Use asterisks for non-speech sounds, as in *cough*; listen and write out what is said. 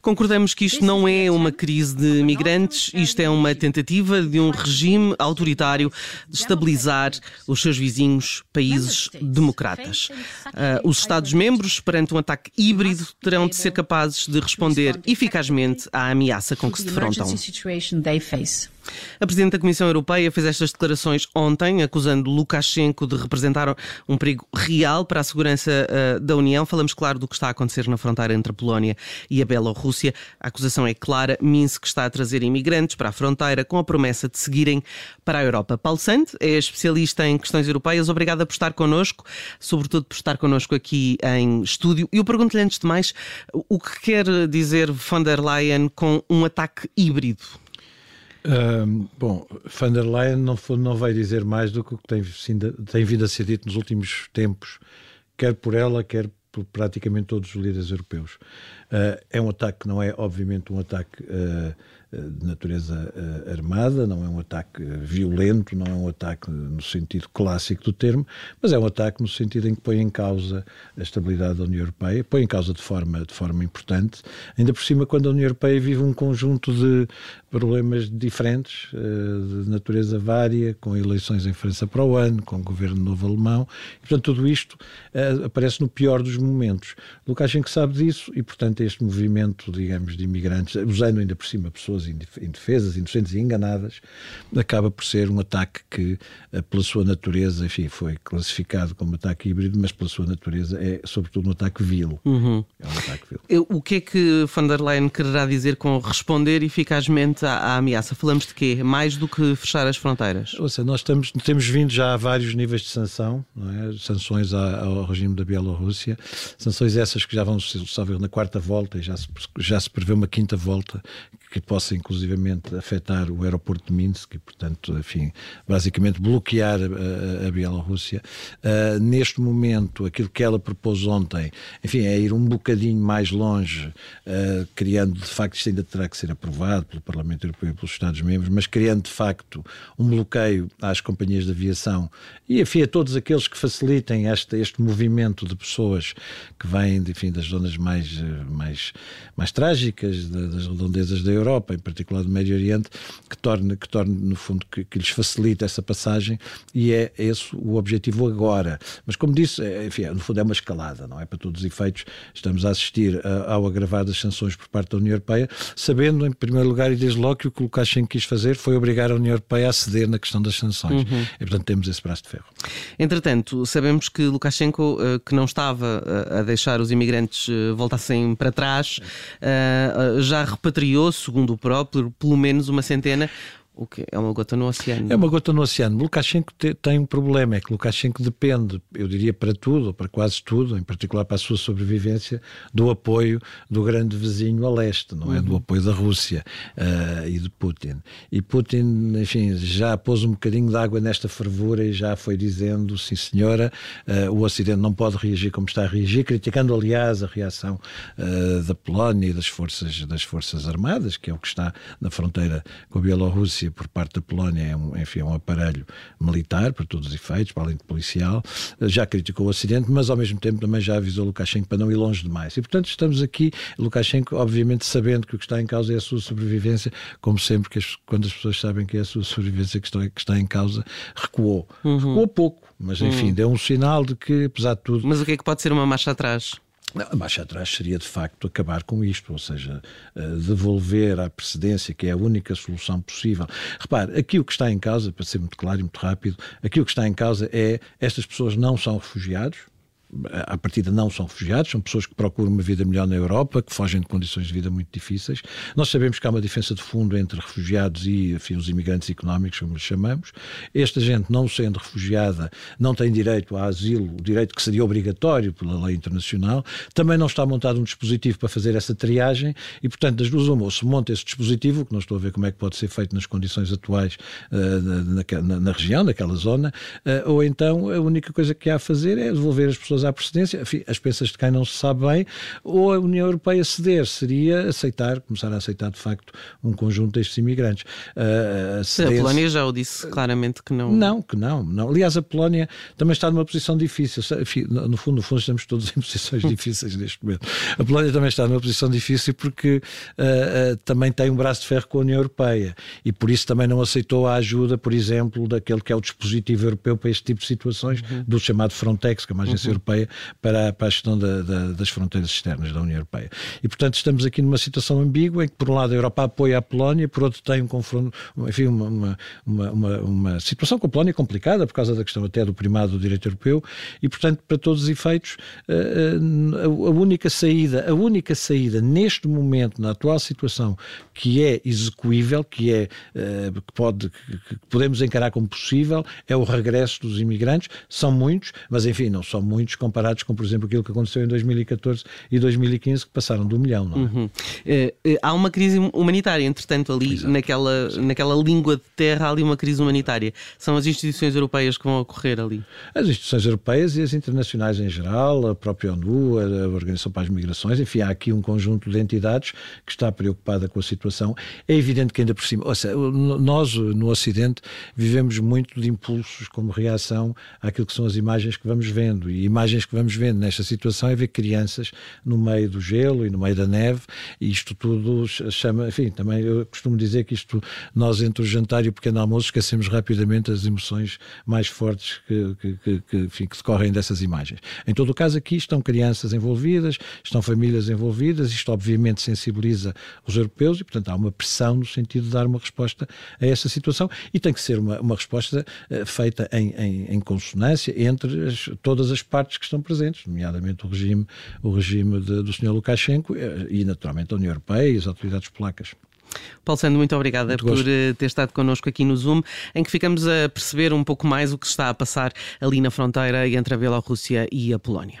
Concordamos que isto não é uma crise de migrantes, isto é uma tentativa de um regime autoritário de estabilizar os seus vizinhos países democratas. Uh, os Estados-membros, perante um ataque híbrido, terão de ser capazes de responder eficazmente à ameaça com que se defrontam. A Presidente da Comissão Europeia fez estas declarações ontem, acusando Lukashenko de representar um perigo real para a segurança uh, da União. Falamos, claro, do que está a acontecer na fronteira entre a Polónia e a Bielorrússia. A acusação é clara. Minsk está a trazer imigrantes para a fronteira com a promessa de seguirem para a Europa. Paulo Sante é especialista em questões europeias. Obrigada por estar connosco, sobretudo por estar connosco aqui em estúdio. E eu pergunto-lhe antes de mais o que quer dizer von der Leyen com um ataque híbrido? Bom, van der Leyen não, não vai dizer mais do que o que tem, tem vindo a ser dito nos últimos tempos, quer por ela, quer por praticamente todos os líderes europeus. Uh, é um ataque que não é, obviamente, um ataque uh, de natureza uh, armada, não é um ataque violento, não é um ataque no sentido clássico do termo, mas é um ataque no sentido em que põe em causa a estabilidade da União Europeia, põe em causa de forma, de forma importante, ainda por cima quando a União Europeia vive um conjunto de problemas diferentes, uh, de natureza vária, com eleições em França para o ano, com o governo novo alemão, e portanto tudo isto aparece no pior dos momentos. Lukashenko sabe disso e portanto este movimento, digamos, de imigrantes, usando ainda por cima pessoas pessoas indefesas, inocentes e enganadas, acaba por ser um ataque que, eh, pela sua natureza, enfim, foi classificado como ataque híbrido, mas pela sua natureza é, sobretudo, um ataque vil. Uhum. É um ataque vil. O que é que von der Leyen quererá dizer com responder eficazmente à, à ameaça? Falamos de quê? Mais do que fechar as fronteiras? Ou seja, nós estamos, temos vindo já a vários níveis de sanção, é? sanções ao regime da Bielorrússia, sanções essas que já vão ser na quarta volta e já se, já se prevê uma quinta volta que possa inclusivamente afetar o aeroporto de Minsk e, portanto, enfim, basicamente bloquear a, a Bielorrússia. Uh, neste momento, aquilo que ela propôs ontem, enfim, é ir um bocadinho mais longe, uh, criando, de facto, isto ainda terá que ser aprovado pelo Parlamento Europeu e pelos Estados-membros, mas criando, de facto, um bloqueio às companhias de aviação e, enfim, a todos aqueles que facilitem este, este movimento de pessoas que vêm, enfim, das zonas mais, mais, mais trágicas, das redondezas da Europa, em particular do Médio Oriente, que torne, que torne no fundo, que, que lhes facilite essa passagem e é esse o objetivo agora. Mas como disse, é, enfim, no fundo é uma escalada, não é? Para todos os efeitos, estamos a assistir a, ao agravar das sanções por parte da União Europeia, sabendo, em primeiro lugar, e desde logo, que o que Lukashenko quis fazer foi obrigar a União Europeia a ceder na questão das sanções. Uhum. E, portanto, temos esse braço de ferro. Entretanto, sabemos que Lukashenko, eh, que não estava eh, a deixar os imigrantes eh, voltassem para trás, já repatriou, segundo o próprio, pelo menos uma centena. O que é uma gota no oceano. É uma gota no oceano. Lukashenko te, tem um problema, é que Lukashenko depende, eu diria para tudo, ou para quase tudo, em particular para a sua sobrevivência, do apoio do grande vizinho a leste, não é? Uhum. Do apoio da Rússia uh, e de Putin. E Putin, enfim, já pôs um bocadinho de água nesta fervura e já foi dizendo, sim senhora, uh, o Ocidente não pode reagir como está a reagir, criticando aliás a reação uh, da Polónia e das forças, das forças armadas, que é o que está na fronteira com a Bielorrússia por parte da Polónia é um, enfim, é um aparelho militar, para todos os efeitos, para além de policial. Já criticou o Ocidente, mas ao mesmo tempo também já avisou Lukashenko para não ir longe demais. E portanto estamos aqui, Lukashenko, obviamente sabendo que o que está em causa é a sua sobrevivência, como sempre que as, quando as pessoas sabem que é a sua sobrevivência que está, que está em causa, recuou. Uhum. Recuou pouco, mas enfim, uhum. deu um sinal de que, apesar de tudo. Mas o que é que pode ser uma marcha atrás? A marcha atrás seria de facto acabar com isto, ou seja, eh, devolver à precedência, que é a única solução possível. Repare, aqui o que está em causa, para ser muito claro e muito rápido, aqui o que está em causa é estas pessoas não são refugiados, à partida não são refugiados, são pessoas que procuram uma vida melhor na Europa, que fogem de condições de vida muito difíceis. Nós sabemos que há uma diferença de fundo entre refugiados e enfim, os imigrantes económicos, como lhes chamamos. Esta gente, não sendo refugiada, não tem direito a asilo, o direito que seria obrigatório pela lei internacional. Também não está montado um dispositivo para fazer essa triagem e, portanto, das duas uma, ou se monta esse dispositivo, que não estou a ver como é que pode ser feito nas condições atuais uh, na, na, na, região, naquela zona, uh, ou então a única coisa que há a fazer é devolver as pessoas à precedência, as pensas de quem não se sabe bem, ou a União Europeia ceder seria aceitar, começar a aceitar de facto um conjunto destes imigrantes. Uh, a, Polónia já o disse claramente que não. Não, que não, não. Aliás, a Polónia também está numa posição difícil. No fundo, no fundo, estamos todos em posições *laughs* difíceis neste momento. A Polónia também está numa posição difícil porque uh, uh, também tem um braço de ferro com a União Europeia e por isso também não aceitou a ajuda, por exemplo, daquele que é o dispositivo europeu para este tipo de situações, uhum. do chamado Frontex, que é uma agência uhum. europeia para, para a gestão da, da, das fronteiras externas da União Europeia. E, portanto, estamos aqui numa situação ambígua em que, por um lado, a Europa apoia a Polónia, por outro, tem um confronto, enfim, uma, uma, uma, uma situação com a Polónia complicada, por causa da questão até do primado do direito europeu, e, portanto, para todos os efeitos, eh, eh, a única saída, a única saída neste momento, na atual situação, que é execuível, que é eh, que pode, que podemos encarar como possível, é o regresso dos imigrantes. São muitos, mas enfim, não são muitos comparados com, por exemplo, aquilo que aconteceu em 2014 e 2015, que passaram do milhão, não é? Uhum. há uma crise humanitária, entretanto, ali naquela, naquela língua de terra, há ali uma crise humanitária. São as instituições europeias que vão ocorrer ali? As instituições europeias e as internacionais em geral, a própria ONU, a Organização para as Migrações, enfim, há aqui um conjunto de entidades que está preocupada com a situação. É evidente que ainda por cima, seja, nós no Ocidente vivemos muito de impulsos como reação àquilo que são as imagens que vamos vendo. E imagens que vamos vendo nesta situação é ver crianças no meio do gelo e no meio da neve, e isto tudo chama, enfim, também eu costumo dizer que isto, nós entre o jantar e o pequeno almoço esquecemos rapidamente as emoções mais fortes que, que, que, que, enfim, que decorrem dessas imagens. Em todo o caso, aqui estão crianças envolvidas, estão famílias envolvidas, isto obviamente sensibiliza os europeus e, portanto, há uma pressão no sentido de dar uma resposta a essa situação e tem que ser uma, uma resposta uh, feita em, em, em, consonância entre as, todas as partes que estão presentes, nomeadamente o regime, o regime de, do Sr. Lukashenko uh, e, naturalmente, a União Europeia e as autoridades polacas. Paulo Sando, muito obrigada muito por eh, ter estado connosco aqui no Zoom, em que ficamos a perceber um pouco mais o que está a passar ali na fronteira entre a Bielorrússia e a Polónia.